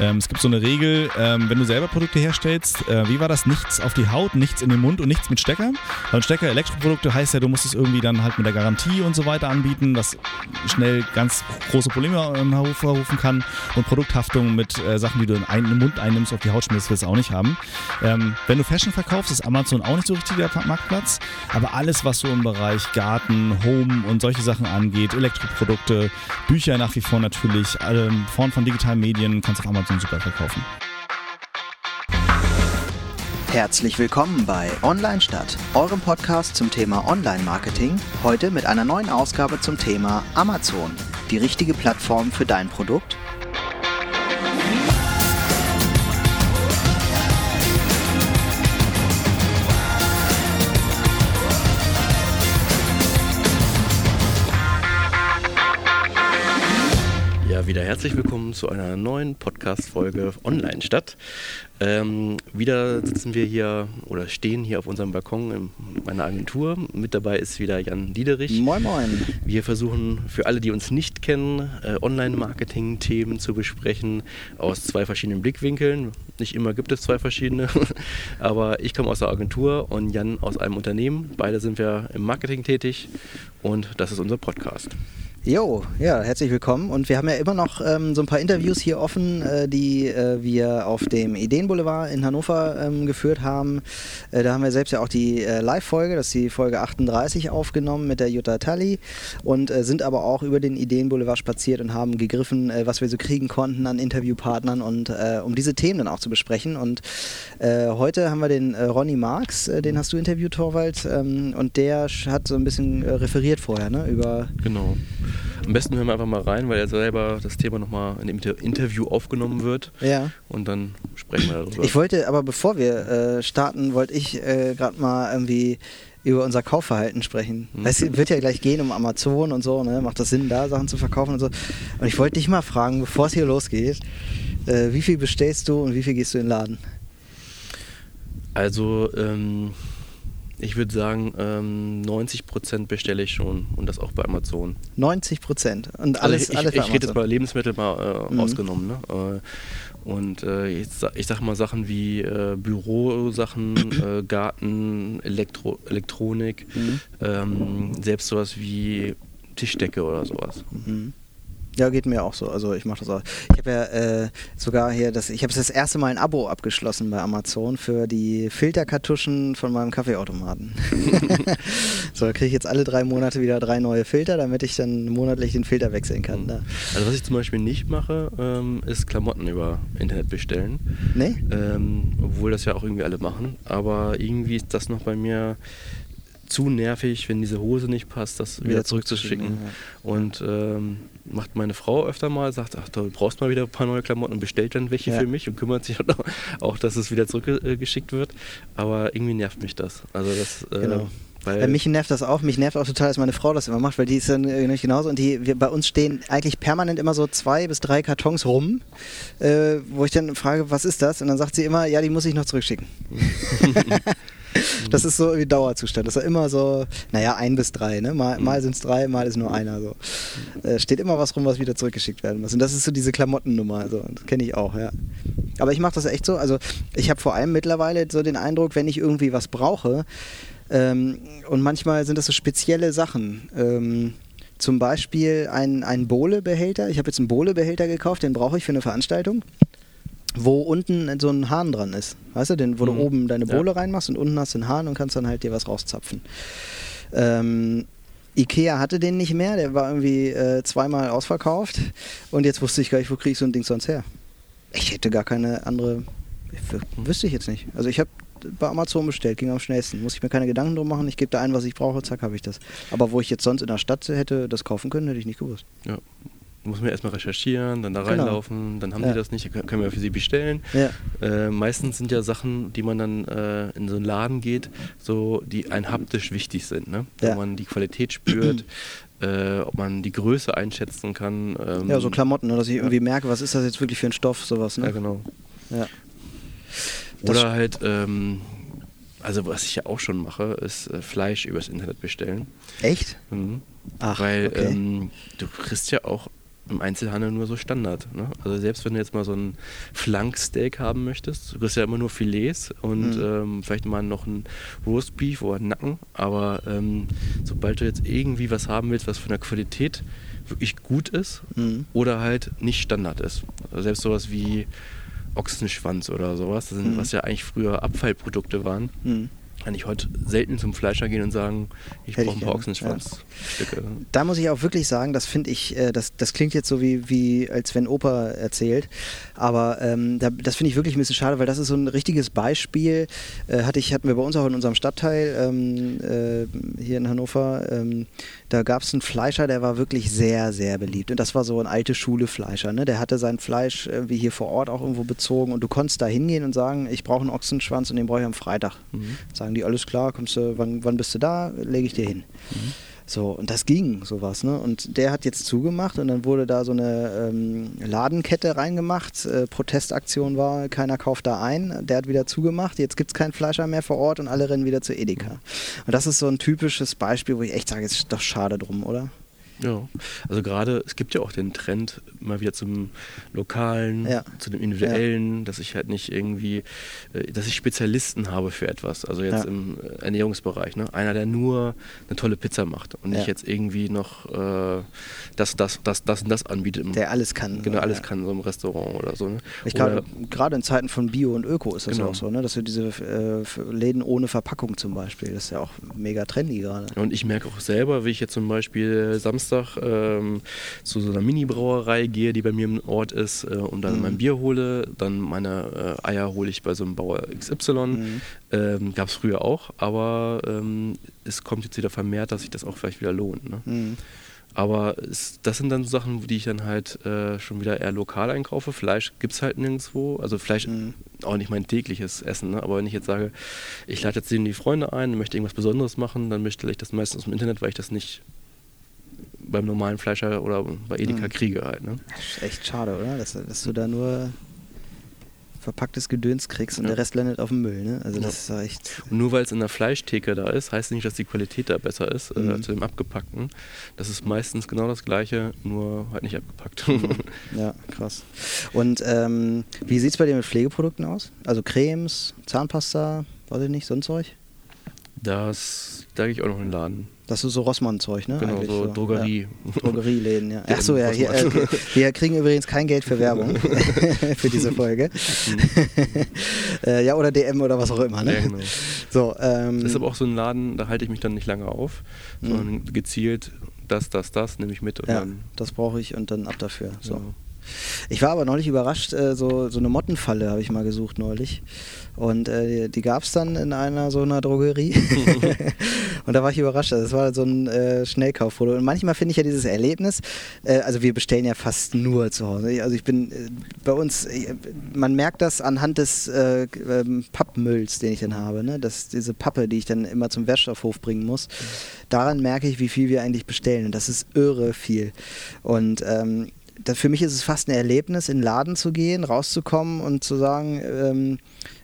Ähm, es gibt so eine Regel, ähm, wenn du selber Produkte herstellst, äh, wie war das? Nichts auf die Haut, nichts in den Mund und nichts mit Stecker. Weil ein Stecker, Elektroprodukte heißt ja, du musst es irgendwie dann halt mit der Garantie und so weiter anbieten, was schnell ganz große Probleme hervorrufen kann. Und Produkthaftung mit äh, Sachen, die du in, ein, in den Mund einnimmst, auf die Haut schmierst, willst du auch nicht haben. Ähm, wenn du Fashion verkaufst, ist Amazon auch nicht so richtig der Marktplatz. Aber alles, was so im Bereich Garten, Home und solche Sachen angeht, Elektroprodukte, Bücher nach wie vor natürlich, Formen von digitalen Medien kannst du auf Amazon super verkaufen. Herzlich willkommen bei Online Stadt, eurem Podcast zum Thema Online-Marketing. Heute mit einer neuen Ausgabe zum Thema Amazon, die richtige Plattform für dein Produkt wieder herzlich willkommen zu einer neuen Podcast-Folge Online Stadt. Ähm, wieder sitzen wir hier oder stehen hier auf unserem Balkon in meiner Agentur. Mit dabei ist wieder Jan Diederich. Moin, moin. Wir versuchen für alle, die uns nicht kennen, äh, Online-Marketing-Themen zu besprechen aus zwei verschiedenen Blickwinkeln. Nicht immer gibt es zwei verschiedene, aber ich komme aus der Agentur und Jan aus einem Unternehmen. Beide sind wir im Marketing tätig und das ist unser Podcast. Jo, ja, herzlich willkommen. Und wir haben ja immer noch ähm, so ein paar Interviews hier offen, äh, die äh, wir auf dem Ideenboulevard in Hannover ähm, geführt haben. Äh, da haben wir selbst ja auch die äh, Live-Folge, das ist die Folge 38 aufgenommen mit der Jutta Tully und äh, sind aber auch über den Ideenboulevard spaziert und haben gegriffen, äh, was wir so kriegen konnten an Interviewpartnern und um diese Themen dann auch zu besprechen. Und heute haben wir den Ronny Marx, den hast du interviewt, Torwald, ähm, und der hat so ein bisschen referiert vorher, ne? Über genau. Am besten hören wir einfach mal rein, weil er selber das Thema nochmal in dem Interview aufgenommen wird. Ja. Und dann sprechen wir darüber. Ich wollte, aber bevor wir äh, starten, wollte ich äh, gerade mal irgendwie über unser Kaufverhalten sprechen. Mhm. Es wird ja gleich gehen um Amazon und so, ne? Macht das Sinn, da Sachen zu verkaufen und so. Und ich wollte dich mal fragen, bevor es hier losgeht, äh, wie viel bestellst du und wie viel gehst du in den Laden? Also, ähm, ich würde sagen, ähm, 90 Prozent bestelle ich schon und das auch bei Amazon. 90 Prozent und alles, also ich, alles ich, ich rede jetzt bei Lebensmitteln mal äh, mhm. ausgenommen. Ne? Äh, und äh, ich, ich sage mal Sachen wie äh, Bürosachen, äh, Garten, Elektro, Elektronik, mhm. ähm, selbst sowas wie Tischdecke oder sowas. Mhm. Ja, geht mir auch so. Also ich mache das auch. Ich habe ja äh, sogar hier das, ich habe das erste Mal ein Abo abgeschlossen bei Amazon für die Filterkartuschen von meinem Kaffeeautomaten. so, da kriege ich jetzt alle drei Monate wieder drei neue Filter, damit ich dann monatlich den Filter wechseln kann. Da. Also was ich zum Beispiel nicht mache, ähm, ist Klamotten über Internet bestellen. Nee? Ähm, obwohl das ja auch irgendwie alle machen. Aber irgendwie ist das noch bei mir zu nervig, wenn diese Hose nicht passt, das wieder, wieder zurückzuschicken. Ja. Und ähm, macht meine Frau öfter mal, sagt, ach, du brauchst mal wieder ein paar neue Klamotten und bestellt dann welche ja. für mich und kümmert sich auch, auch, dass es wieder zurückgeschickt wird. Aber irgendwie nervt mich das. Also das äh, genau. Weil ja, mich nervt das auch. Mich nervt auch total, dass meine Frau das immer macht, weil die ist dann äh, nicht genauso. Und die, wir, bei uns stehen eigentlich permanent immer so zwei bis drei Kartons rum, äh, wo ich dann frage, was ist das? Und dann sagt sie immer, ja, die muss ich noch zurückschicken. Das ist so wie Dauerzustand. Das ist immer so, naja, ein bis drei. Ne? Mal, mal sind es drei, mal ist nur einer. So. Äh, steht immer was rum, was wieder zurückgeschickt werden muss. Und das ist so diese Klamottennummer. Also, das kenne ich auch, ja. Aber ich mache das echt so. Also ich habe vor allem mittlerweile so den Eindruck, wenn ich irgendwie was brauche, ähm, und manchmal sind das so spezielle Sachen. Ähm, zum Beispiel ein, ein Bohle-Behälter. Ich habe jetzt einen Bohle-Behälter gekauft, den brauche ich für eine Veranstaltung wo unten so ein Hahn dran ist. Weißt du, den, wo mhm. du oben deine Bohle ja. reinmachst und unten hast du einen Hahn und kannst dann halt dir was rauszapfen. Ähm, Ikea hatte den nicht mehr, der war irgendwie äh, zweimal ausverkauft und jetzt wusste ich gar nicht, wo kriege ich so ein Ding sonst her. Ich hätte gar keine andere, wüsste ich jetzt nicht. Also ich habe bei Amazon bestellt, ging am schnellsten. Muss ich mir keine Gedanken drum machen, ich gebe da ein, was ich brauche, zack, habe ich das. Aber wo ich jetzt sonst in der Stadt hätte das kaufen können, hätte ich nicht gewusst. Ja, muss man erstmal recherchieren, dann da genau. reinlaufen, dann haben ja. die das nicht, können wir für sie bestellen. Ja. Äh, meistens sind ja Sachen, die man dann äh, in so einen Laden geht, so die ein haptisch wichtig sind, ne? Ja. wo man die Qualität spürt, äh, ob man die Größe einschätzen kann. Ähm, ja, so Klamotten, ne? dass ich irgendwie merke, was ist das jetzt wirklich für ein Stoff, sowas. Ne? Ja, genau. Ja. Oder halt, ähm, also was ich ja auch schon mache, ist äh, Fleisch übers Internet bestellen. Echt? Mhm. Ach, Weil okay. ähm, du kriegst ja auch im Einzelhandel nur so Standard. Ne? Also selbst wenn du jetzt mal so ein Flanksteak haben möchtest, du kriegst ja immer nur Filets und mhm. ähm, vielleicht mal noch ein Roastbeef oder einen Nacken, aber ähm, sobald du jetzt irgendwie was haben willst, was von der Qualität wirklich gut ist mhm. oder halt nicht Standard ist. Also selbst sowas wie Ochsenschwanz oder sowas, sind, mhm. was ja eigentlich früher Abfallprodukte waren. Kann ich heute selten zum Fleischer gehen und sagen, ich brauche ein paar Ochsenschwanzstücke. Ja. Da muss ich auch wirklich sagen, das finde ich, äh, das, das klingt jetzt so wie, wie als wenn Opa erzählt, aber ähm, da, das finde ich wirklich ein bisschen schade, weil das ist so ein richtiges Beispiel, äh, hatte ich, hatten wir bei uns auch in unserem Stadtteil ähm, äh, hier in Hannover, ähm, da gab es einen Fleischer, der war wirklich sehr, sehr beliebt. Und das war so ein alte Schule-Fleischer. Ne? Der hatte sein Fleisch wie hier vor Ort auch irgendwo bezogen. Und du konntest da hingehen und sagen, ich brauche einen Ochsenschwanz und den brauche ich am Freitag. Mhm. Sagen die, alles klar, kommst du, wann, wann bist du da? Lege ich dir hin. Mhm. So, und das ging, sowas, ne? Und der hat jetzt zugemacht und dann wurde da so eine ähm, Ladenkette reingemacht. Äh, Protestaktion war, keiner kauft da ein. Der hat wieder zugemacht, jetzt gibt es keinen Fleischer mehr vor Ort und alle rennen wieder zu Edeka. Und das ist so ein typisches Beispiel, wo ich echt sage, es ist doch schade drum, oder? Ja, also gerade, es gibt ja auch den Trend mal wieder zum Lokalen, ja. zu dem Individuellen, ja. dass ich halt nicht irgendwie, äh, dass ich Spezialisten habe für etwas. Also jetzt ja. im äh, Ernährungsbereich. Ne? Einer, der nur eine tolle Pizza macht und nicht jetzt irgendwie noch äh, das, das, das, das und das anbietet. Der alles kann. Genau, alles kann, so im Restaurant oder so. Ne? Ich glaube, gerade in Zeiten von Bio und Öko ist das genau. auch so, ne? dass wir diese äh, Läden ohne Verpackung zum Beispiel, das ist ja auch mega trendy gerade. Und ich merke auch selber, wie ich jetzt zum Beispiel Samstag Samstag ähm, zu so einer Mini-Brauerei gehe, die bei mir im Ort ist, äh, und dann mhm. mein Bier hole. Dann meine äh, Eier hole ich bei so einem Bauer XY. Mhm. Ähm, Gab es früher auch, aber ähm, es kommt jetzt wieder vermehrt, dass sich das auch vielleicht wieder lohnt. Ne? Mhm. Aber es, das sind dann so Sachen, die ich dann halt äh, schon wieder eher lokal einkaufe. Fleisch gibt es halt nirgendwo. Also Fleisch mhm. auch nicht mein tägliches Essen. Ne? Aber wenn ich jetzt sage, ich lade jetzt die Freunde ein, möchte irgendwas Besonderes machen, dann bestelle ich das meistens im Internet, weil ich das nicht beim normalen Fleischer oder bei Edeka mhm. kriege halt. Ne? Das ist echt schade, oder? Dass, dass du da nur verpacktes Gedöns kriegst und ja. der Rest landet auf dem Müll. Ne? Also das ja. ist echt. Und nur weil es in der Fleischtheke da ist, heißt nicht, dass die Qualität da besser ist äh, mhm. äh, zu dem abgepackten. Das ist meistens genau das gleiche, nur halt nicht abgepackt. ja, krass. Und ähm, wie sieht es bei dir mit Pflegeprodukten aus? Also Cremes, Zahnpasta, weiß ich nicht, sonst Zeug? Das, da gehe ich auch noch in den Laden. Das ist so Rossmann-Zeug, ne? Genau, so, so Drogerie. Ja. Drogerieläden, ja. Achso, ja, hier, äh, wir kriegen übrigens kein Geld für Werbung für diese Folge. Mhm. äh, ja, oder DM oder was auch immer, ne? Ja, genau. So, ähm, das ist aber auch so ein Laden, da halte ich mich dann nicht lange auf, mhm. sondern gezielt das, das, das nehme ich mit. ja, das brauche ich und dann ab dafür. So. Genau. Ich war aber neulich überrascht, äh, so, so eine Mottenfalle habe ich mal gesucht neulich. Und äh, die gab es dann in einer so einer Drogerie. und da war ich überrascht. Das war so ein äh, Schnellkaufprodukt. Und manchmal finde ich ja dieses Erlebnis, äh, also wir bestellen ja fast nur zu Hause. Also ich bin äh, bei uns, äh, man merkt das anhand des äh, ähm, Pappmülls, den ich dann habe. Ne? Das, diese Pappe, die ich dann immer zum Wertstoffhof bringen muss. Daran merke ich, wie viel wir eigentlich bestellen. Und das ist irre viel. Und ähm, das, für mich ist es fast ein Erlebnis, in den Laden zu gehen, rauszukommen und zu sagen, ähm,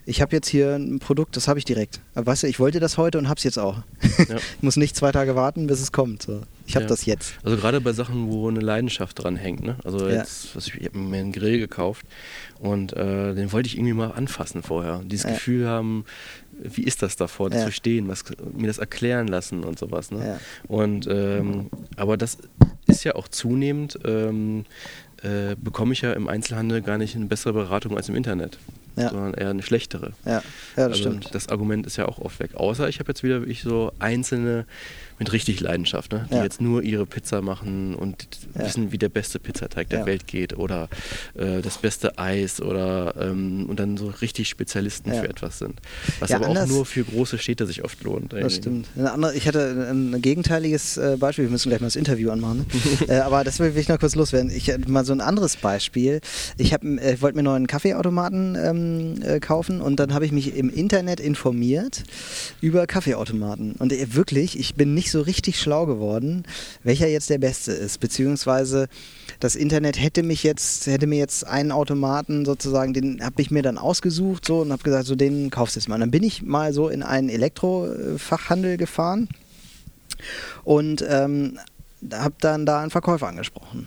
ich habe jetzt hier ein Produkt, das habe ich direkt. Aber weißt du, ich wollte das heute und habe es jetzt auch. Ja. ich muss nicht zwei Tage warten, bis es kommt. So. Ich habe ja. das jetzt. Also gerade bei Sachen, wo eine Leidenschaft dran hängt. Ne? Also jetzt, was ich, ich habe mir einen Grill gekauft und äh, den wollte ich irgendwie mal anfassen vorher. Dieses Gefühl haben, wie ist das davor, das ja. verstehen, was, mir das erklären lassen und sowas. Ne? Ja. Und ähm, aber das ist ja auch zunehmend, ähm, äh, bekomme ich ja im Einzelhandel gar nicht eine bessere Beratung als im Internet ja. sondern eher eine schlechtere. Ja, ja das also stimmt. Das Argument ist ja auch oft weg. Außer ich habe jetzt wieder wirklich so einzelne mit richtig Leidenschaft, ne? die ja. jetzt nur ihre Pizza machen und ja. wissen, wie der beste Pizzateig der Welt geht oder äh, das beste Eis oder ähm, und dann so richtig Spezialisten für etwas sind. Was aber auch nur für große Städte sich oft lohnt. Eigentlich. Das stimmt. Andere, ich hatte ein gegenteiliges äh, Beispiel, wir müssen gleich mal das Interview anmachen, ne? äh, aber das will ich noch kurz loswerden. Ich hatte mal so ein anderes Beispiel. Ich, äh, ich wollte mir noch einen Kaffeeautomaten ähm, äh, kaufen und dann habe ich mich im Internet informiert über Kaffeeautomaten. Und äh, wirklich, ich bin nicht nicht so richtig schlau geworden, welcher jetzt der beste ist. Beziehungsweise das Internet hätte mich jetzt, hätte mir jetzt einen Automaten sozusagen, den habe ich mir dann ausgesucht so und habe gesagt, so den kaufst du jetzt mal. Und dann bin ich mal so in einen Elektrofachhandel gefahren und ähm, habe dann da einen Verkäufer angesprochen.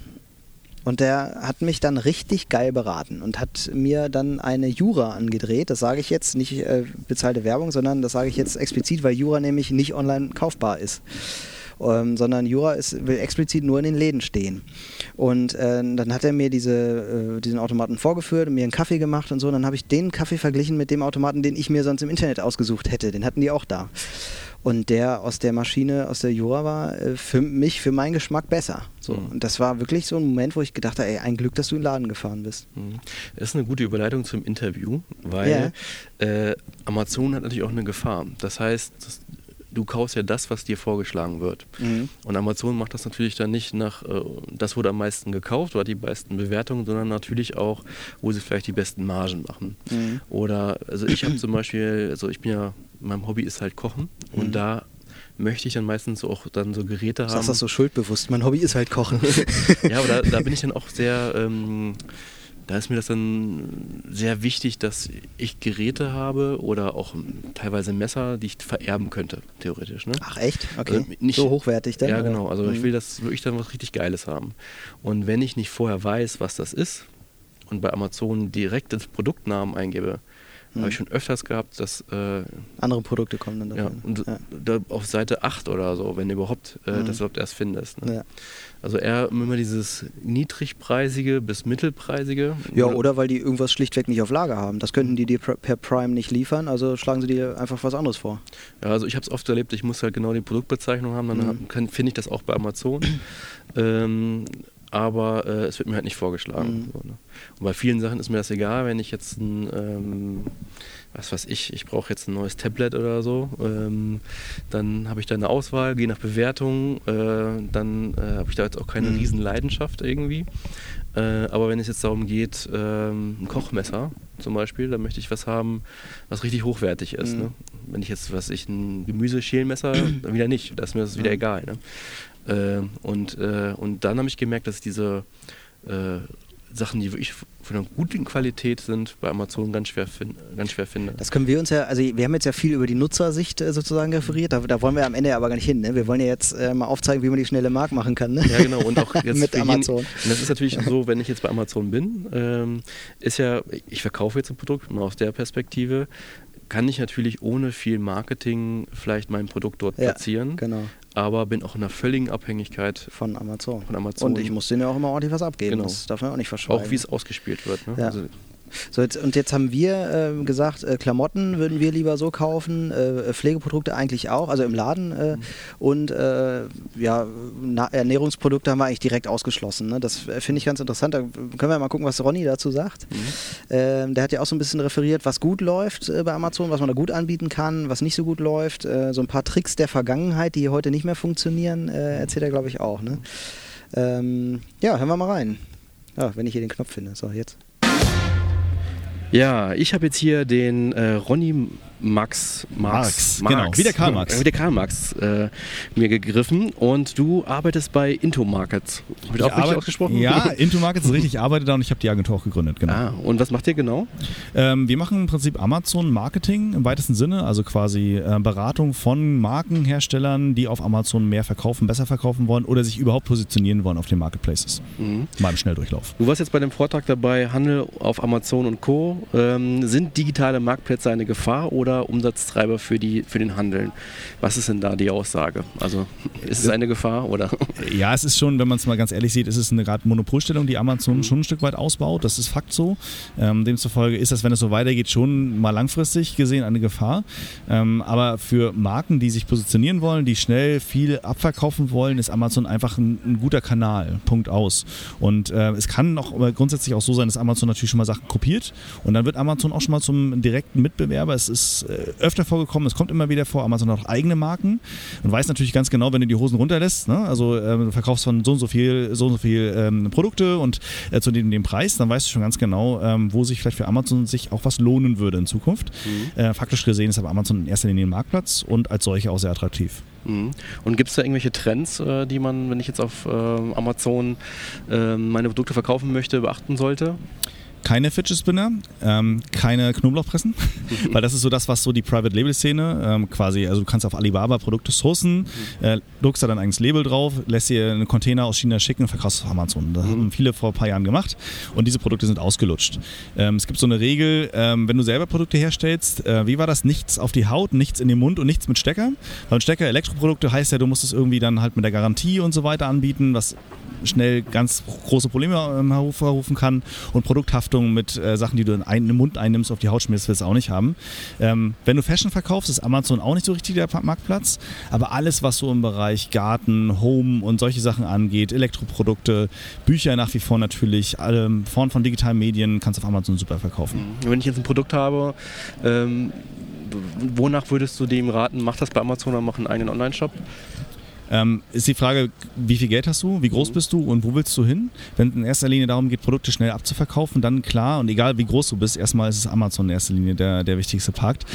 Und der hat mich dann richtig geil beraten und hat mir dann eine Jura angedreht. Das sage ich jetzt nicht äh, bezahlte Werbung, sondern das sage ich jetzt explizit, weil Jura nämlich nicht online kaufbar ist. Ähm, sondern Jura ist, will explizit nur in den Läden stehen. Und äh, dann hat er mir diese, äh, diesen Automaten vorgeführt und mir einen Kaffee gemacht und so. Und dann habe ich den Kaffee verglichen mit dem Automaten, den ich mir sonst im Internet ausgesucht hätte. Den hatten die auch da. Und der aus der Maschine, aus der Jura war äh, für mich, für meinen Geschmack besser. So. Mhm. Und das war wirklich so ein Moment, wo ich gedacht habe, ey, ein Glück, dass du in den Laden gefahren bist. Mhm. Das ist eine gute Überleitung zum Interview, weil äh, Amazon hat natürlich auch eine Gefahr. Das heißt, das, du kaufst ja das, was dir vorgeschlagen wird. Mhm. Und Amazon macht das natürlich dann nicht nach, äh, das wurde am meisten gekauft oder die meisten Bewertungen, sondern natürlich auch, wo sie vielleicht die besten Margen machen. Mhm. Oder, also ich habe zum Beispiel, also ich bin ja, mein Hobby ist halt Kochen Mhm. und da möchte ich dann meistens auch dann so Geräte Du haben. sagst das so schuldbewusst. Mein Hobby ist halt Kochen. Ja, aber da, da bin ich dann auch sehr, ähm, da ist mir das dann sehr wichtig, dass ich Geräte habe oder auch teilweise Messer, die ich vererben könnte, theoretisch. Ne? Ach echt? Okay. Also nicht- so hochwertig dann? ja, oder? genau. Also ich Mhm. will das wirklich dann was richtig Geiles haben. Und wenn ich nicht vorher weiß, was das ist und bei Amazon direkt ins Produktnamen eingebe, Mhm. habe ich schon öfters gehabt, dass äh, Andere Produkte kommen dann ja, davon. und ja. da auf Seite 8 oder so, wenn du überhaupt äh, Mhm. das überhaupt erst findest. Ne? Ja. Also eher immer dieses niedrigpreisige bis mittelpreisige. ja, oder weil die irgendwas schlichtweg nicht auf Lager haben. Das könnten die dir per Prime nicht liefern, also schlagen sie dir einfach was anderes vor. Ja, also ich habe es oft erlebt, ich muss halt genau die Produktbezeichnung haben, dann Mhm. finde ich das auch bei Amazon. ähm, aber äh, es wird mir halt nicht vorgeschlagen. Mhm. So, ne? Und bei vielen Sachen ist mir das egal, wenn ich jetzt ein, ähm, was weiß ich, ich brauche jetzt ein neues Tablet oder so, ähm, dann habe ich da eine Auswahl, gehe nach Bewertung, äh, dann äh, habe ich da jetzt auch keine Mhm. riesen Leidenschaft irgendwie. Äh, aber wenn es jetzt darum geht, ähm, ein Kochmesser zum Beispiel, dann möchte ich was haben, was richtig hochwertig ist. Mhm. Ne? Wenn ich jetzt, was ich, ein Gemüseschälmesser, dann wieder nicht. Da ist mir das wieder egal. Ne? Äh, und, äh, und dann habe ich gemerkt, dass ich diese äh, Sachen, die wirklich von einer guten Qualität sind, bei Amazon ganz schwer, fin ganz schwer finde. Das können wir uns ja, also wir haben jetzt ja viel über die Nutzersicht äh, sozusagen referiert, da, da wollen wir am Ende aber gar nicht hin. Ne? Wir wollen ja jetzt äh, mal aufzeigen, wie man die schnelle Mark machen kann. Ne? Ja, genau. Und auch jetzt Mit für jeden- Amazon. Und das ist natürlich so, wenn ich jetzt bei Amazon bin, ähm, ist ja, ich verkaufe jetzt ein Produkt, mal aus der Perspektive, kann ich natürlich ohne viel Marketing vielleicht mein Produkt dort Ja, platzieren, Genau, aber bin auch in einer völligen Abhängigkeit von Amazon. von Amazon. Und ich muss denen ja auch immer ordentlich was abgeben, Genau. das darf man auch nicht verschweigen. auch wie es ausgespielt wird. Ne? Ja. Also, So, jetzt, und jetzt haben wir ähm, gesagt, äh, Klamotten würden wir lieber so kaufen, äh, Pflegeprodukte eigentlich auch, also im Laden. Äh, Und äh, ja, Na Ernährungsprodukte haben wir eigentlich direkt ausgeschlossen. Ne? Das äh, finde ich ganz interessant. Da können wir mal gucken, was Ronny dazu sagt. mhm. Ähm, der hat ja auch so ein bisschen referiert, was gut läuft äh, bei Amazon, was man da gut anbieten kann, was nicht so gut läuft. Äh, so ein paar Tricks der Vergangenheit, die heute nicht mehr funktionieren, äh, erzählt er, glaube ich, auch. Ne? Ähm, ja, hören wir mal rein. Ja, wenn ich hier den Knopf finde. So, jetzt. Ja, ich habe jetzt hier den äh, Ronny Max Marx, genau, wie der Karl Marx. Wie der Karl Marx äh, mir gegriffen und du arbeitest bei Into Markets. Hab ich auch richtig ausgesprochen? Ja, Into Markets ist richtig, ich arbeite da und ich habe die Agentur auch gegründet, genau. Ah, und was macht ihr genau? Ähm, wir machen im Prinzip Amazon-Marketing im weitesten Sinne, also quasi äh, Beratung von Markenherstellern, die auf Amazon mehr verkaufen, besser verkaufen wollen oder sich überhaupt positionieren wollen auf den Marketplaces. Mhm. Mal im Schnelldurchlauf. Du warst jetzt bei dem Vortrag dabei, Handel auf Amazon und Co. Ähm, sind digitale Marktplätze eine Gefahr oder Umsatztreiber für, die, für den Handeln? Was ist denn da die Aussage? Also ist es eine Gefahr oder? Ja, es ist schon, wenn man es mal ganz ehrlich sieht, ist es eine gerade Monopolstellung, die Amazon schon ein Stück weit ausbaut. Das ist Fakt so. Ähm, demzufolge ist das, wenn es so weitergeht, schon mal langfristig gesehen eine Gefahr. Ähm, aber für Marken, die sich positionieren wollen, die schnell viel abverkaufen wollen, ist Amazon einfach ein, ein guter Kanal. Punkt aus. Und äh, es kann auch grundsätzlich auch so sein, dass Amazon natürlich schon mal Sachen kopiert und dann wird Amazon auch schon mal zum direkten Mitbewerber. Es ist äh, öfter vorgekommen, es kommt immer wieder vor. Amazon hat auch eigene Marken und weiß natürlich ganz genau, wenn du die Hosen runterlässt, ne? also ähm, du verkaufst von so und so viel, so und so viel ähm, Produkte und äh, zu dem, dem Preis, dann weißt du schon ganz genau, ähm, wo sich vielleicht für Amazon sich auch was lohnen würde in Zukunft. Äh, faktisch gesehen ist aber Amazon in erster Linie ein Marktplatz und als solcher auch sehr attraktiv. Mhm. Und gibt es da irgendwelche Trends, äh, die man, wenn ich jetzt auf ähm, Amazon ähm, meine Produkte verkaufen möchte, beachten sollte? Keine Fidget Spinner, ähm, keine Knoblauchpressen, weil das ist so das, was so die Private Label Szene ähm, quasi, also du kannst auf Alibaba Produkte sourcen, äh, druckst da dein eigenes Label drauf, lässt dir einen Container aus China schicken und verkaufst es auf Amazon. Das haben viele vor ein paar Jahren gemacht und diese Produkte sind ausgelutscht. Ähm, es gibt so eine Regel, ähm, wenn du selber Produkte herstellst, äh, wie war das? Nichts auf die Haut, nichts in den Mund und nichts mit Stecker. Weil Stecker, Elektroprodukte heißt ja, du musst es irgendwie dann halt mit der Garantie und so weiter anbieten, was schnell ganz große Probleme ähm, hervorrufen kann. Und Produkthaftung mit äh, Sachen, die du in, einen, Mund einnimmst, auf die Haut schmierst, willst du auch nicht haben. Ähm, wenn du Fashion verkaufst, ist Amazon auch nicht so richtig der Marktplatz. Aber alles, was so im Bereich Garten, Home und solche Sachen angeht, Elektroprodukte, Bücher nach wie vor natürlich, alle Formen von digitalen Medien, kannst du auf Amazon super verkaufen. Mhm. Wenn ich jetzt ein Produkt habe, ähm, wonach würdest du dem raten? Mach das bei Amazon oder mach einen eigenen Online-Shop? Ähm, ist die Frage, wie viel Geld hast du, wie groß mhm. bist du und wo willst du hin? Wenn es in erster Linie darum geht, Produkte schnell abzuverkaufen, dann klar und egal wie groß du bist, erstmal ist es Amazon in erster Linie der, der wichtigste Part.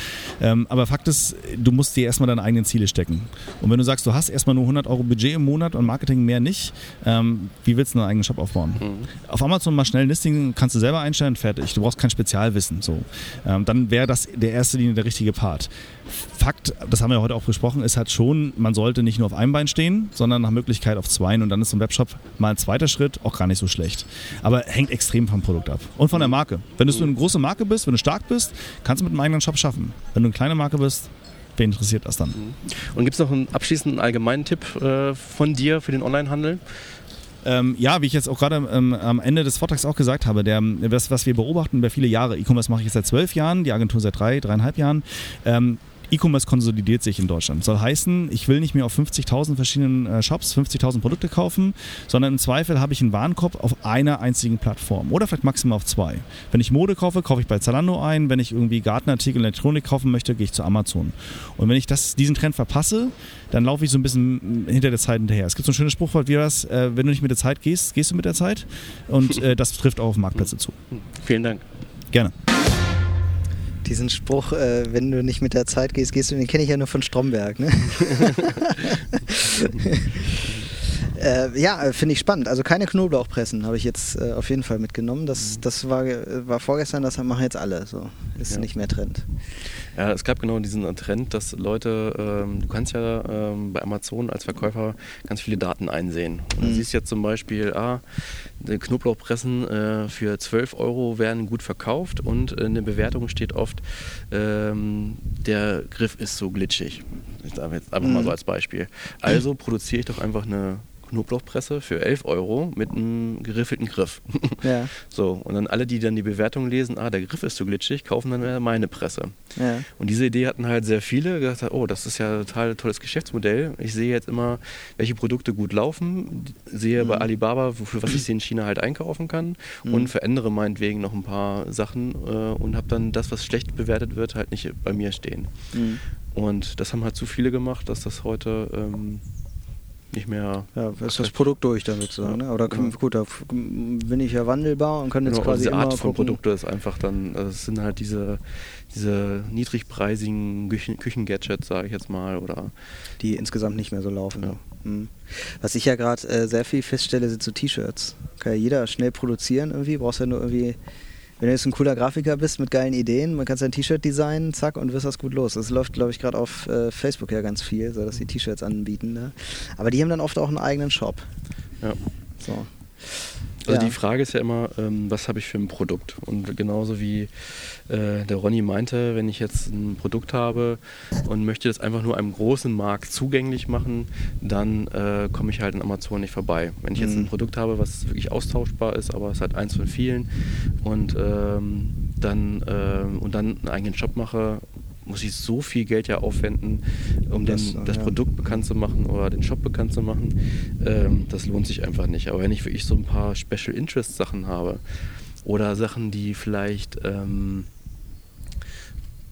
Ähm, aber Fakt ist, du musst dir erstmal deine eigenen Ziele stecken. Und wenn du sagst, du hast erstmal nur 100 Euro Budget im Monat und Marketing mehr nicht, ähm, wie willst du einen eigenen Shop aufbauen? Mhm. Auf Amazon mal schnell ein Listing kannst du selber einstellen, fertig. Du brauchst kein Spezialwissen. So. Ähm, dann wäre das der erste Linie der richtige Part. Fakt, das haben wir heute auch besprochen, ist halt schon, man sollte nicht nur auf einem Bein stehen, sondern nach Möglichkeit auf zwei und dann ist so ein Webshop mal ein zweiter Schritt auch gar nicht so schlecht. Aber hängt extrem vom Produkt ab und von der Marke. Wenn du eine große Marke bist, wenn du stark bist, kannst du mit einem eigenen Shop schaffen. Wenn du eine kleine Marke bist, wen interessiert das dann? Mhm. Und gibt es noch einen abschließenden allgemeinen Tipp äh, von dir für den Onlinehandel? Ähm, ja, wie ich jetzt auch gerade ähm, am Ende des Vortrags auch gesagt habe, der, was, was wir beobachten über viele Jahre, E-Commerce mache ich jetzt seit zwölf Jahren, die Agentur seit drei, dreieinhalb Jahren, ähm, E-Commerce konsolidiert sich in Deutschland. Soll heißen, ich will nicht mehr auf 50.000 verschiedenen äh, Shops 50.000 Produkte kaufen, sondern im Zweifel habe ich einen Warenkorb auf einer einzigen Plattform oder vielleicht maximal auf zwei. Wenn ich Mode kaufe, kaufe ich bei Zalando ein. Wenn ich irgendwie Gartenartikel, Elektronik kaufen möchte, gehe ich zu Amazon. Und wenn ich das, diesen Trend verpasse, dann laufe ich so ein bisschen hinter der Zeit hinterher. Es gibt so ein schönes Spruchwort wie das, äh, wenn du nicht mit der Zeit gehst, gehst du mit der Zeit. Und äh, das trifft auch auf Marktplätze zu. Vielen Dank. Gerne diesen Spruch, äh, wenn du nicht mit der Zeit gehst, gehst du, den kenne ich ja nur von Stromberg. Ne? äh, ja, äh, finde ich spannend. Also keine Knoblauchpressen habe ich jetzt äh, auf jeden Fall mitgenommen. Das, das war, war vorgestern, das machen jetzt alle. So ist ja. nicht mehr Trend. Ja, es gab genau diesen Trend, dass Leute, ähm, du kannst ja ähm, bei Amazon als Verkäufer ganz viele Daten einsehen. Und mhm. du siehst jetzt zum Beispiel, ah, Knoblauchpressen äh, für 12 Euro werden gut verkauft und in der Bewertung steht oft, ähm, der Griff ist so glitschig. Ich sage jetzt einfach mhm. mal so als Beispiel. Also produziere ich doch einfach eine Knoblauchpresse für 11 Euro mit einem geriffelten Griff. Ja. So, und dann alle, die dann die Bewertung lesen, ah, der Griff ist so glitschig, kaufen dann meine Presse. Ja. Und diese Idee hatten halt sehr viele, gesagt, oh, das ist ja ein total tolles Geschäftsmodell. Ich sehe jetzt immer, welche Produkte gut laufen, sehe mhm. bei Alibaba, wofür was ich sie in China halt einkaufen kann mhm. und verändere meinetwegen noch ein paar Sachen äh, und habe dann das, was schlecht bewertet wird, halt nicht bei mir stehen. Mhm. Und das haben halt zu viele gemacht, dass das heute ähm, nicht mehr. Ja, ist das Produkt durch dann sozusagen. Ja. Ne? Oder ja. gut, da bin ich ja wandelbar und kann jetzt genau, quasi. Diese Art von Produkte ist einfach dann, also es sind halt diese, diese niedrigpreisigen Küchen, Küchengadgets, sage ich jetzt mal, oder. Die insgesamt nicht mehr so laufen. Ja. Mhm. Was ich ja gerade äh, sehr viel feststelle, sind so T-Shirts. Kann ja jeder schnell produzieren irgendwie, brauchst ja nur irgendwie wenn du jetzt ein cooler Grafiker bist mit geilen Ideen, man kann sein T-Shirt designen, zack, und wirst das gut los. Das läuft, glaube ich, gerade auf äh, Facebook ja ganz viel, so dass die T-Shirts anbieten. Ne? Aber die haben dann oft auch einen eigenen Shop. Ja. So. Also ja. die Frage ist ja immer, ähm, was habe ich für ein Produkt? Und genauso wie äh, der Ronny meinte, wenn ich jetzt ein Produkt habe und möchte das einfach nur einem großen Markt zugänglich machen, dann äh, komme ich halt in Amazon nicht vorbei. Wenn ich jetzt ein mhm. Produkt habe, was wirklich austauschbar ist, aber es ist halt eins von vielen und ähm, dann äh, und dann einen eigenen Shop mache muss ich so viel Geld ja aufwenden, um das, den, das ja. Produkt bekannt zu machen oder den Shop bekannt zu machen. Ähm, das lohnt sich einfach nicht. Aber wenn ich wirklich so ein paar Special Interest Sachen habe oder Sachen, die vielleicht ähm,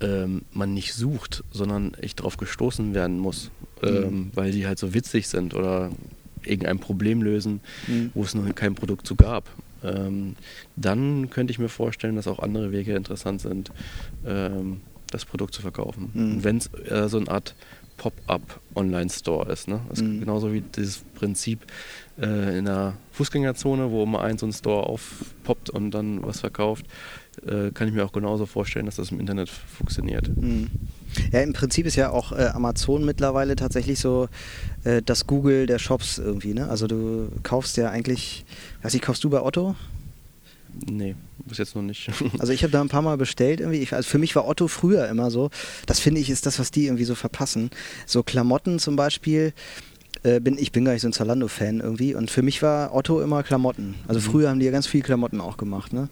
ähm, man nicht sucht, sondern ich darauf gestoßen werden muss, ähm, mhm. weil die halt so witzig sind oder irgendein Problem lösen, mhm. wo es noch kein Produkt zu gab. Ähm, dann könnte ich mir vorstellen, dass auch andere Wege interessant sind, ähm, das Produkt zu verkaufen. Mhm. Wenn es äh, so eine Art Pop-up Online-Store ist. Ne? Das ist mhm. genauso wie dieses Prinzip äh, in der Fußgängerzone, wo mal ein so ein Store aufpoppt und dann was verkauft, äh, kann ich mir auch genauso vorstellen, dass das im Internet funktioniert. Mhm. Ja, im Prinzip ist ja auch äh, Amazon mittlerweile tatsächlich so äh, das Google der Shops irgendwie. Ne? Also du kaufst ja eigentlich, weiß ich, kaufst du bei Otto? Nee, bis jetzt noch nicht. also ich habe da ein paar Mal bestellt irgendwie. Ich, also für mich war Otto früher immer so. Das finde ich ist das, was die irgendwie so verpassen. So Klamotten zum Beispiel äh, bin, ich bin gar nicht so ein Zalando-Fan irgendwie. Und für mich war Otto immer Klamotten. Also mhm. früher haben die ja ganz viel Klamotten auch gemacht. Ne?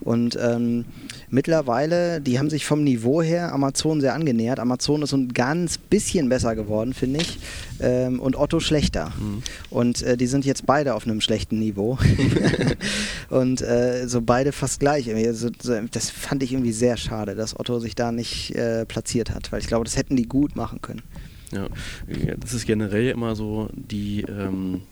Und ähm, mittlerweile, die haben sich vom Niveau her Amazon sehr angenähert. Amazon ist so ein ganz bisschen besser geworden, finde ich. Ähm, und Otto schlechter. Mhm. Und äh, die sind jetzt beide auf einem schlechten Niveau. und äh, so beide fast gleich. Also, das fand ich irgendwie sehr schade, dass Otto sich da nicht äh, platziert hat. Weil ich glaube, das hätten die gut machen können. Ja, das ist generell immer so die ähm,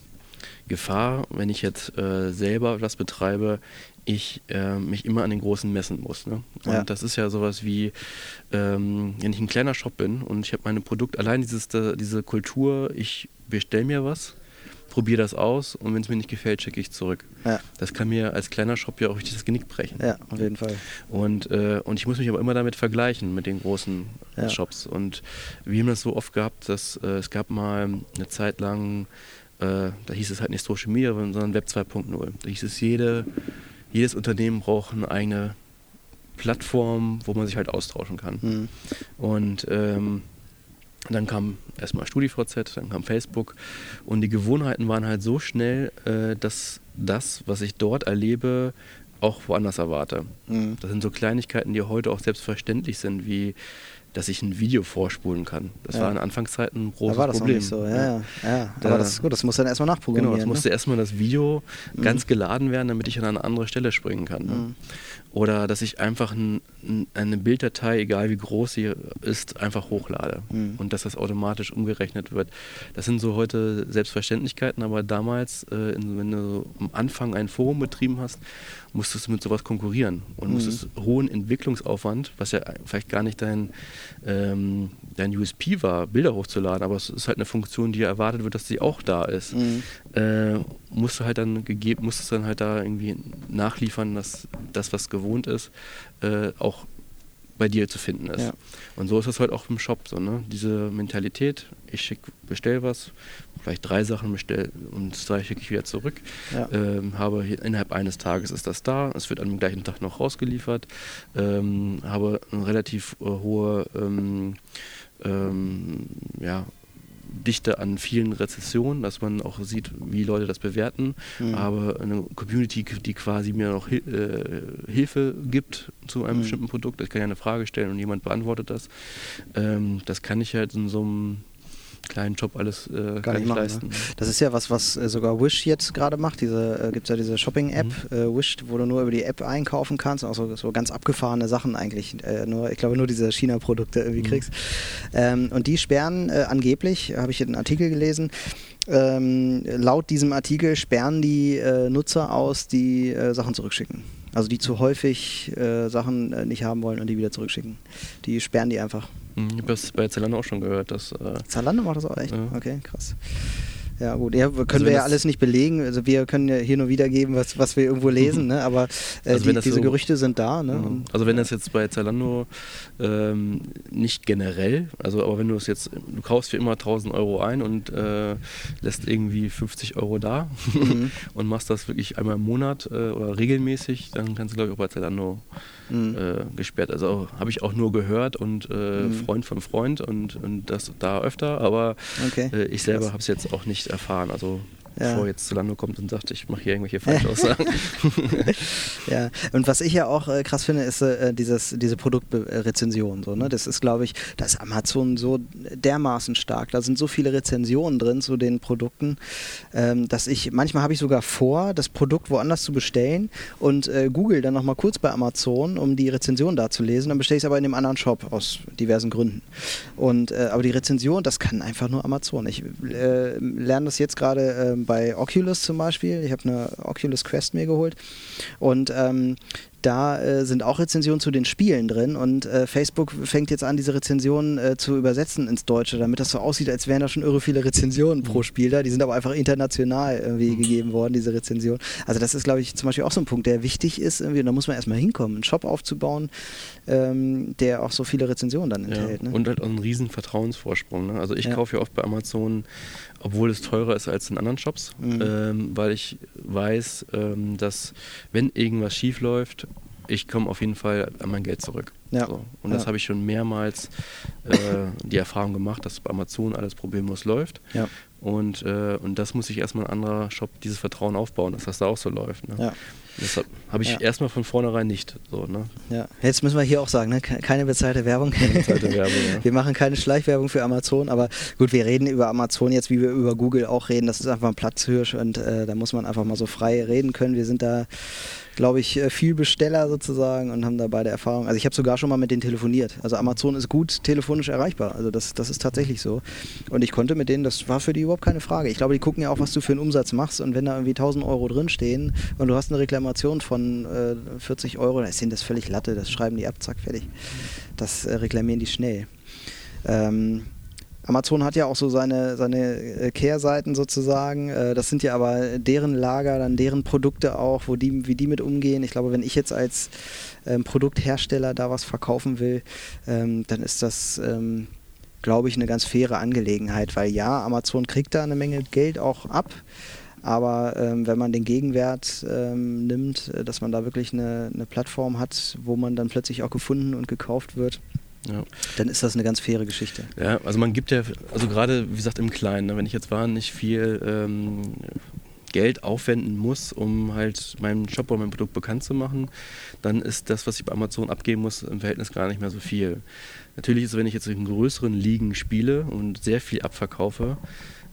Gefahr, wenn ich jetzt äh, selber was betreibe, ich äh, mich immer an den großen messen muss. Ne? Und ja. das ist ja sowas wie, ähm, wenn ich ein kleiner Shop bin und ich habe meine Produkte, allein dieses, diese Kultur, ich bestelle mir was probiere das aus und wenn es mir nicht gefällt, schicke ich zurück. Ja. Das kann mir als kleiner Shop ja auch richtig das Genick brechen. Ja, auf jeden Fall. Und, äh, und ich muss mich aber immer damit vergleichen mit den großen ja. Shops. Und wir haben das so oft gehabt, dass äh, es gab mal eine Zeit lang, äh, da hieß es halt nicht Social Media, sondern Web 2.0. Da hieß es, jede, jedes Unternehmen braucht eine eigene Plattform, wo man sich halt austauschen kann. Mhm. Und ähm, dann kam erstmal StudiVZ, dann kam Facebook und die Gewohnheiten waren halt so schnell, äh, dass das, was ich dort erlebe, auch woanders erwarte. Mhm. Das sind so Kleinigkeiten, die heute auch selbstverständlich sind, wie dass ich ein Video vorspulen kann. Das ja. war in Anfangszeiten ein großes da war das Problem. Nicht so. ja, ja. ja. Aber das ist gut, das muss dann erstmal nachprogrammieren. Genau, musste ne? erstmal das Video mhm. ganz geladen werden, damit ich an eine andere Stelle springen kann. Ne? Mhm. Oder dass ich einfach ein, eine Bilddatei, egal wie groß sie ist, einfach hochlade mhm. und dass das automatisch umgerechnet wird. Das sind so heute Selbstverständlichkeiten, aber damals, äh, wenn du am Anfang ein Forum betrieben hast, musstest du mit sowas konkurrieren und mhm. musstest hohen Entwicklungsaufwand, was ja vielleicht gar nicht dein, ähm, dein USP war, Bilder hochzuladen, aber es ist halt eine Funktion, die erwartet wird, dass sie auch da ist. Mhm. Äh, musst du halt dann gegeben, musstest dann halt da irgendwie nachliefern, dass das, was gewohnt ist, äh, auch bei dir zu finden ist. Ja. Und so ist das halt auch im Shop so, ne? Diese Mentalität, ich schick, bestell was, vielleicht drei Sachen bestell und zwei schicke ich wieder zurück. Ja. Ähm, habe hier, innerhalb eines Tages ist das da, es wird am gleichen Tag noch rausgeliefert, ähm, habe eine relativ äh, hohe ähm, ähm ja, Dichte an vielen Rezessionen, dass man auch sieht, wie Leute das bewerten. Mhm. Aber eine Community, die quasi mir noch Hil äh, Hilfe gibt zu einem mhm. bestimmten Produkt. Ich kann ja eine Frage stellen und jemand beantwortet das. Ähm, das kann ich halt in so einem kleinen Job alles äh, gar nicht machen, leisten. Ne? Das ist ja was, was äh, sogar Wish jetzt gerade macht. Diese äh, gibt es ja diese Shopping-App, mhm. äh, Wish, wo du nur über die App einkaufen kannst, auch so, so ganz abgefahrene Sachen eigentlich. Äh, nur, ich glaube nur diese China-Produkte irgendwie mhm. kriegst. Ähm, und die sperren äh, angeblich, habe ich einen Artikel gelesen, ähm, laut diesem Artikel sperren die Nutzer aus, die Sachen zurückschicken. Also die zu häufig äh, Sachen äh, nicht haben wollen und die wieder zurückschicken. Die sperren die einfach. Mhm, ich habe das bei Zalando auch schon gehört. Dass, äh Zalando macht das auch echt? Ja. Okay, krass. Ja, gut, ja, können also wir ja alles nicht belegen. Also wir können ja hier nur wiedergeben, was, was wir irgendwo lesen, ne? aber äh, also die, diese so, Gerüchte sind da. Ne? Mhm. Also wenn das jetzt bei Zalando ähm, nicht generell, also aber wenn du es jetzt, du kaufst für immer 1000 Euro ein und äh, lässt irgendwie 50 Euro da mhm. und machst das wirklich einmal im Monat äh, oder regelmäßig, dann kannst du glaube ich auch bei Zalando mhm. äh, gesperrt. Also habe ich auch nur gehört und äh, mhm. Freund von Freund und, und das da öfter, aber okay. äh, ich selber habe es jetzt auch nicht erfahren. Also ja. bevor jetzt Zalando kommt und sagt, ich mache hier irgendwelche Falschaussagen. ja, und was ich ja auch äh, krass finde, ist äh, dieses, diese Produktrezension. So, ne? Das ist, glaube ich, da ist Amazon so dermaßen stark. Da sind so viele Rezensionen drin zu den Produkten, ähm, dass ich, manchmal habe ich sogar vor, das Produkt woanders zu bestellen und äh, google dann nochmal kurz bei Amazon, um die Rezension da zu lesen. Dann bestelle ich es aber in dem anderen Shop aus diversen Gründen. Und, äh, aber die Rezension, das kann einfach nur Amazon. Ich äh, lerne das jetzt gerade ähm, bei Oculus zum Beispiel. Ich habe eine Oculus Quest mir geholt und ähm, da äh, sind auch Rezensionen zu den Spielen drin und äh, Facebook fängt jetzt an, diese Rezensionen äh, zu übersetzen ins Deutsche, damit das so aussieht, als wären da schon irre viele Rezensionen pro Spiel da. Die sind aber einfach international irgendwie gegeben worden, diese Rezensionen. Also das ist, glaube ich, zum Beispiel auch so ein Punkt, der wichtig ist irgendwie und da muss man erstmal hinkommen, einen Shop aufzubauen, ähm, der auch so viele Rezensionen dann enthält. Ja. Ne? Und halt auch einen riesen Vertrauensvorsprung. Ne? Also ich Ja. kaufe ja oft bei Amazon, obwohl es teurer ist als in anderen Shops, Mhm. ähm, weil ich weiß, ähm, dass wenn irgendwas schief läuft, ich komme auf jeden Fall an mein Geld zurück. Ja. So. Und das Ja. habe ich schon mehrmals äh, die Erfahrung gemacht, dass bei Amazon alles problemlos läuft. Ja. Und, äh, und das muss sich erstmal ein anderer Shop dieses Vertrauen aufbauen, dass das da auch so läuft. Ne? Ja. Das habe ich Ja. erstmal von vornherein nicht. So, ne? Ja. Jetzt müssen wir hier auch sagen, ne? ke- keine bezahlte Werbung. bezahlte Werbung, ja. Wir machen keine Schleichwerbung für Amazon, aber gut, wir reden über Amazon jetzt, wie wir über Google auch reden. Das ist einfach ein Platzhirsch und äh, da muss man einfach mal so frei reden können. Wir sind da, glaube ich, äh, viel Besteller sozusagen und haben da beide Erfahrung. Also ich habe sogar schon mal mit denen telefoniert. Also Amazon ist gut telefonisch erreichbar. Also das, das ist tatsächlich so. Und ich konnte mit denen, das war für die überhaupt keine Frage. Ich glaube, die gucken ja auch, was du für einen Umsatz machst und wenn da irgendwie 1000 Euro drinstehen und du hast eine Reklamation von äh, 40 Euro, dann ist denen das völlig Latte. Das schreiben die ab, zack, fertig. Das äh, reklamieren die schnell. Ähm, Amazon hat ja auch so seine, seine äh, Kehrseiten sozusagen. Äh, Das sind ja aber deren Lager, dann deren Produkte auch, wo die, wie die mit umgehen. Ich glaube, wenn ich jetzt als ähm, Produkthersteller da was verkaufen will, ähm, dann ist das, ähm, glaube ich, eine ganz faire Angelegenheit, weil ja, Amazon kriegt da eine Menge Geld auch ab. Aber ähm, wenn man den Gegenwert ähm, nimmt, äh, dass man da wirklich eine, eine Plattform hat, wo man dann plötzlich auch gefunden und gekauft wird, Ja. dann ist das eine ganz faire Geschichte. Ja, also man gibt ja, also gerade wie gesagt im Kleinen, ne, wenn ich jetzt wahnsinnig viel ähm, Geld aufwenden muss, um halt meinen Shop oder mein Produkt bekannt zu machen, dann ist das, was ich bei Amazon abgeben muss, im Verhältnis gar nicht mehr so viel. Natürlich ist es, wenn ich jetzt in größeren Ligen spiele und sehr viel abverkaufe,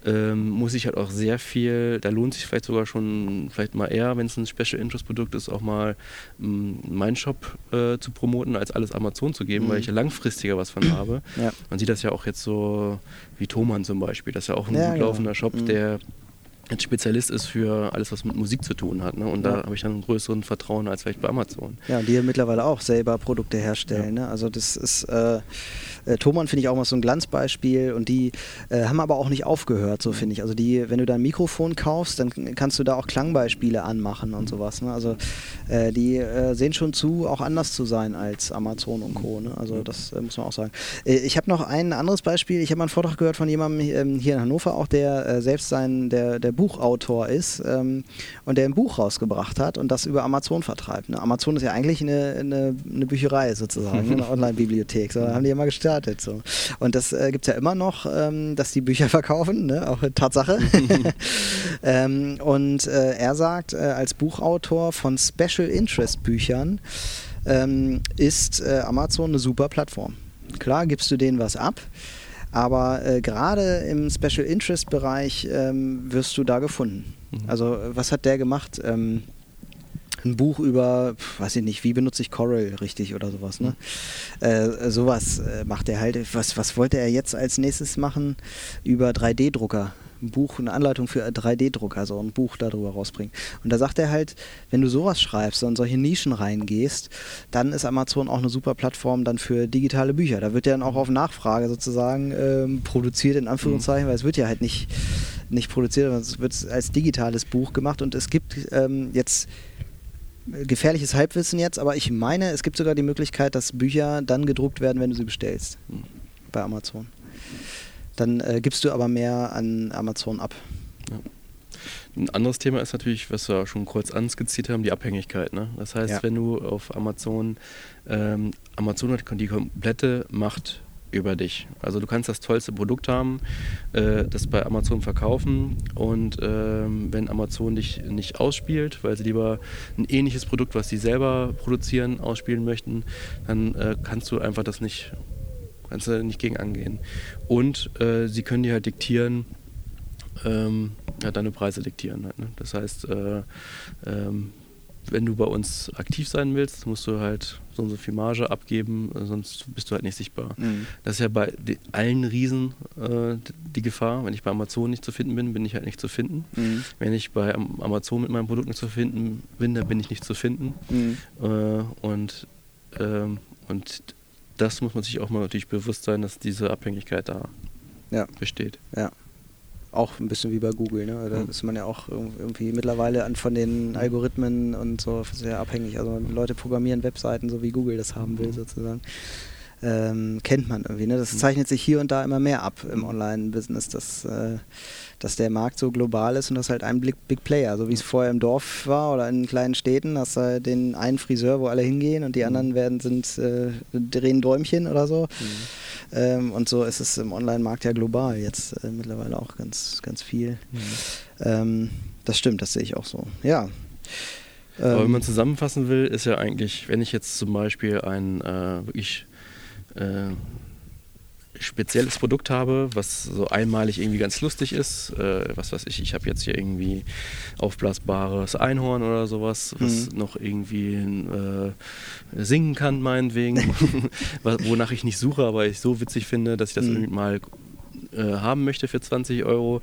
ähm, muss ich halt auch sehr viel, da lohnt sich vielleicht sogar schon, vielleicht mal eher, wenn es ein Special Interest Produkt ist, auch mal ähm, meinen Shop äh, zu promoten, als alles Amazon zu geben, Mhm. weil ich ja langfristiger was von habe. Ja. Man sieht das ja auch jetzt so wie Thomann zum Beispiel. Das ist ja auch ein Ja, gut genau. laufender Shop, Mhm. der ein Spezialist ist für alles, was mit Musik zu tun hat. Ne? Und da Ja. habe ich dann einen größeren Vertrauen als vielleicht bei Amazon. Ja, die ja mittlerweile auch selber Produkte herstellen. Ne? Also das ist, äh, äh, Thomann finde ich auch mal so ein Glanzbeispiel und die äh, haben aber auch nicht aufgehört, so finde ich. Also die, wenn du da ein Mikrofon kaufst, dann kannst du da auch Klangbeispiele anmachen und sowas. Ne? Also äh, die äh, sehen schon zu, auch anders zu sein als Amazon und Co. Ne? Also das äh, muss man auch sagen. Ich habe noch ein anderes Beispiel. Ich habe mal einen Vortrag gehört von jemandem ähm, hier in Hannover auch, der selbst sein, der, der Buchautor ist ähm, und der ein Buch rausgebracht hat und das über Amazon vertreibt. Ne? Amazon ist ja eigentlich eine, eine, eine Bücherei sozusagen, eine Online-Bibliothek. So, haben die ja mal gestartet. So. Und das äh, gibt es ja immer noch, ähm, dass die Bücher verkaufen, ne? auch Tatsache. ähm, und äh, er sagt, äh, als Buchautor von Special Interest Büchern ähm, ist äh, Amazon eine super Plattform. Klar gibst du denen was ab, aber äh, gerade im Special Interest Bereich ähm, wirst du da gefunden. Also äh, was hat der gemacht? Ähm, ein Buch über, weiß ich nicht, wie benutze ich Corel richtig oder sowas, ne? Äh, sowas äh, macht er halt. Was, was wollte er jetzt als nächstes machen? Über 3D-Drucker. Ein Buch, eine Anleitung für 3D-Drucker, so ein Buch darüber rausbringen. Und da sagt er halt, wenn du sowas schreibst und solche Nischen reingehst, dann ist Amazon auch eine super Plattform dann für digitale Bücher. Da wird ja dann auch auf Nachfrage sozusagen ähm, produziert, in Anführungszeichen, weil es wird ja halt nicht, nicht produziert, sondern es wird als digitales Buch gemacht und es gibt ähm, jetzt gefährliches Halbwissen jetzt, aber ich meine, es gibt sogar die Möglichkeit, dass Bücher dann gedruckt werden, wenn du sie bestellst Mhm. bei Amazon. Dann äh, gibst du aber mehr an Amazon ab. Ein anderes Thema ist natürlich, was wir auch schon kurz anskizziert haben, die Abhängigkeit. Ne? Das heißt, Ja. wenn du auf Amazon, ähm, Amazon hat die komplette Macht über dich. Also du kannst das tollste Produkt haben, äh, das bei Amazon verkaufen und ähm, wenn Amazon dich nicht ausspielt, weil sie lieber ein ähnliches Produkt, was sie selber produzieren, ausspielen möchten, dann äh, kannst du einfach das nicht, kannst du nicht gegen angehen. Und äh, sie können dir halt diktieren, ähm, ja, deine Preise diktieren. Halt, ne? Das heißt, äh, ähm, wenn du bei uns aktiv sein willst, musst du halt so und so viel Marge abgeben, äh, sonst bist du halt nicht sichtbar. Mhm. Das ist ja bei allen Riesen äh, die Gefahr. Wenn ich bei Amazon nicht zu finden bin, bin ich halt nicht zu finden. Mhm. Wenn ich bei Amazon mit meinem Produkt nicht zu finden bin, dann bin ich nicht zu finden. Mhm. Äh, und, ähm, und das muss man sich auch mal natürlich bewusst sein, dass diese Abhängigkeit da ja. besteht. Ja auch ein bisschen wie bei Google. Ne? Da ist man ja auch irgendwie mittlerweile an, von den Algorithmen und so sehr abhängig. Also Leute programmieren Webseiten, so wie Google das haben will, sozusagen. Ähm, kennt man irgendwie. Ne? Das mhm. zeichnet sich hier und da immer mehr ab im Online-Business, dass, äh, dass der Markt so global ist und das halt ein Big, Big Player, so wie es vorher im Dorf war oder in kleinen Städten, hast du den einen Friseur, wo alle hingehen und die mhm. anderen werden sind äh, drehen Däumchen oder so. Mhm. Ähm, und so ist es im Online-Markt ja global jetzt äh, mittlerweile auch ganz, ganz viel. Mhm. Ähm, das stimmt, das sehe ich auch so. Ja. Aber wenn man ähm, zusammenfassen will, ist ja eigentlich, wenn ich jetzt zum Beispiel ein äh, wirklich äh, spezielles Produkt habe, was so einmalig irgendwie ganz lustig ist. Äh, was weiß ich, ich habe jetzt hier irgendwie aufblasbares Einhorn oder sowas, was mhm. noch irgendwie äh, singen kann, meinetwegen. wonach ich nicht suche, aber ich so witzig finde, dass ich das mhm. irgendwie mal haben möchte für 20 Euro,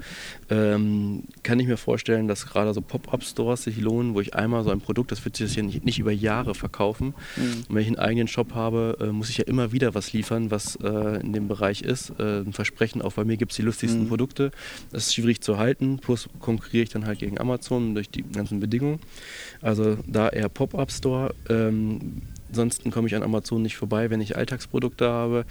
ähm, kann ich mir vorstellen, dass gerade so Pop-Up-Stores sich lohnen, wo ich einmal so ein Produkt, das wird sich das hier nicht, nicht über Jahre verkaufen. Mhm. Und wenn ich einen eigenen Shop habe, äh, muss ich ja immer wieder was liefern, was äh, in dem Bereich ist. Äh, ein Versprechen, auch bei mir gibt es die lustigsten mhm. Produkte. Das ist schwierig zu halten, plus konkurriere ich dann halt gegen Amazon durch die ganzen Bedingungen. Also da eher Pop-Up-Store. Ähm, Ansonsten komme ich an Amazon nicht vorbei, wenn ich Alltagsprodukte habe.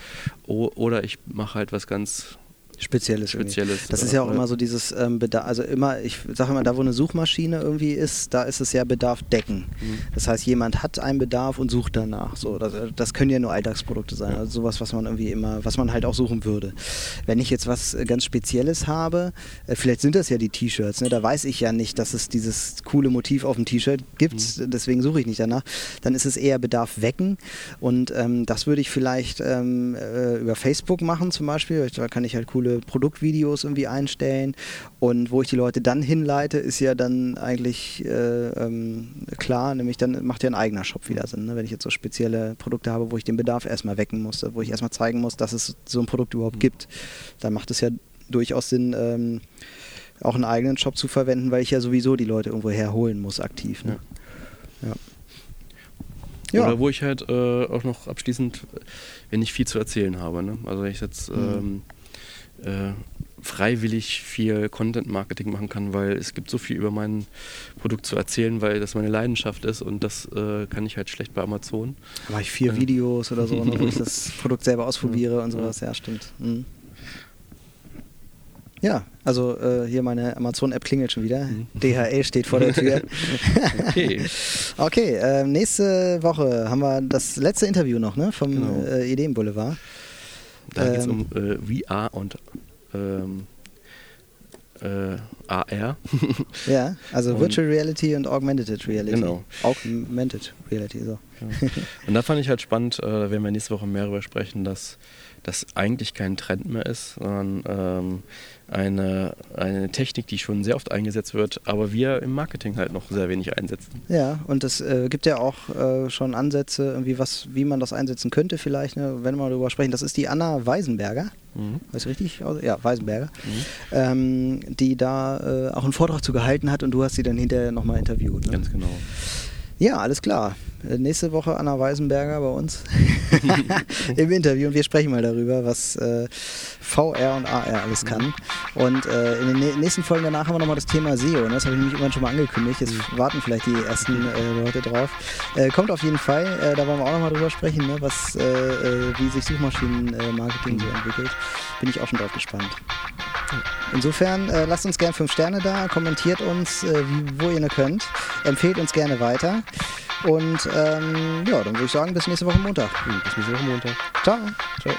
O oder ich mache halt was ganz Spezielles. Spezielles. Das ist ja auch immer so dieses ähm, Bedarf, also immer, ich sage immer, da wo eine Suchmaschine irgendwie ist, da ist es ja Bedarf decken. Mhm. Das heißt, jemand hat einen Bedarf und sucht danach. So, das, das können ja nur Alltagsprodukte sein, also sowas, was man irgendwie immer, was man halt auch suchen würde. Wenn ich jetzt was äh, ganz Spezielles habe, äh, vielleicht sind das ja die T-Shirts, ne? da weiß ich ja nicht, dass es dieses coole Motiv auf dem T-Shirt gibt, mhm. deswegen suche ich nicht danach. Dann ist es eher Bedarf wecken und ähm, das würde ich vielleicht ähm, äh, über Facebook machen zum Beispiel, da kann ich halt coole Produktvideos irgendwie einstellen. Und wo ich die Leute dann hinleite, ist ja dann eigentlich äh, ähm, klar, nämlich dann macht ja ein eigener Shop wieder Sinn. Ne? Wenn ich jetzt so spezielle Produkte habe, wo ich den Bedarf erstmal wecken muss, wo ich erstmal zeigen muss, dass es so ein Produkt überhaupt gibt, dann macht es ja durchaus Sinn, ähm, auch einen eigenen Shop zu verwenden, weil ich ja sowieso die Leute irgendwo herholen muss, aktiv. Ne? Ja. ja. Ja. Oder wo ich halt äh, auch noch abschließend, wenn ich viel zu erzählen habe. Ne? Also ich jetzt mhm. ähm, äh, freiwillig viel Content-Marketing machen kann, weil es gibt so viel über mein Produkt zu erzählen, weil das meine Leidenschaft ist und das äh, kann ich halt schlecht bei Amazon. Mache ich vier äh. Videos oder so, ne, wo ich das Produkt selber ausprobiere und sowas. Ja, stimmt. Mhm. Ja, also äh, hier meine Amazon-App klingelt schon wieder. Mhm. DHL steht vor der Tür. okay. okay, äh, nächste Woche haben wir das letzte Interview noch ne, vom genau. äh, Ideenboulevard. Da geht es um ähm. äh, VR und ähm, äh, AR. ja, also und, Virtual Reality und Augmented Reality. Genau. Augmented Reality, so. Ja. Und da fand ich halt spannend, äh, da werden wir nächste Woche mehr darüber sprechen, dass das eigentlich kein Trend mehr ist, sondern ähm, eine, eine Technik, die schon sehr oft eingesetzt wird, aber wir im Marketing halt noch sehr wenig einsetzen. Ja, und es äh, gibt ja auch äh, schon Ansätze, irgendwie was, wie man das einsetzen könnte vielleicht, ne, wenn wir darüber sprechen. Das ist die Anna Weisenberger, mhm. weiß richtig? Ja, Weisenberger, mhm. ähm, die da äh, auch einen Vortrag zu gehalten hat und du hast sie dann hinterher nochmal interviewt. Ne? Ganz genau. Ja, alles klar. Äh, nächste Woche Anna Weisenberger bei uns im Interview und wir sprechen mal darüber, was äh, VR und AR alles kann. Und äh, in den nächsten Folgen danach haben wir nochmal das Thema SEO. Ne? Das habe ich nämlich irgendwann schon mal angekündigt. Jetzt warten vielleicht die ersten äh, Leute drauf. Äh, kommt auf jeden Fall. Äh, da wollen wir auch nochmal drüber sprechen, ne? was, wie sich Suchmaschinenmarketing so entwickelt. Bin ich auch schon drauf gespannt. Insofern lasst uns gerne 5 Sterne da, kommentiert uns, wie, wo ihr nur könnt, empfehlt uns gerne weiter. Und ähm, ja, dann würde ich sagen, bis nächste Woche Montag. Bis nächste Woche Montag. Ciao. Ciao.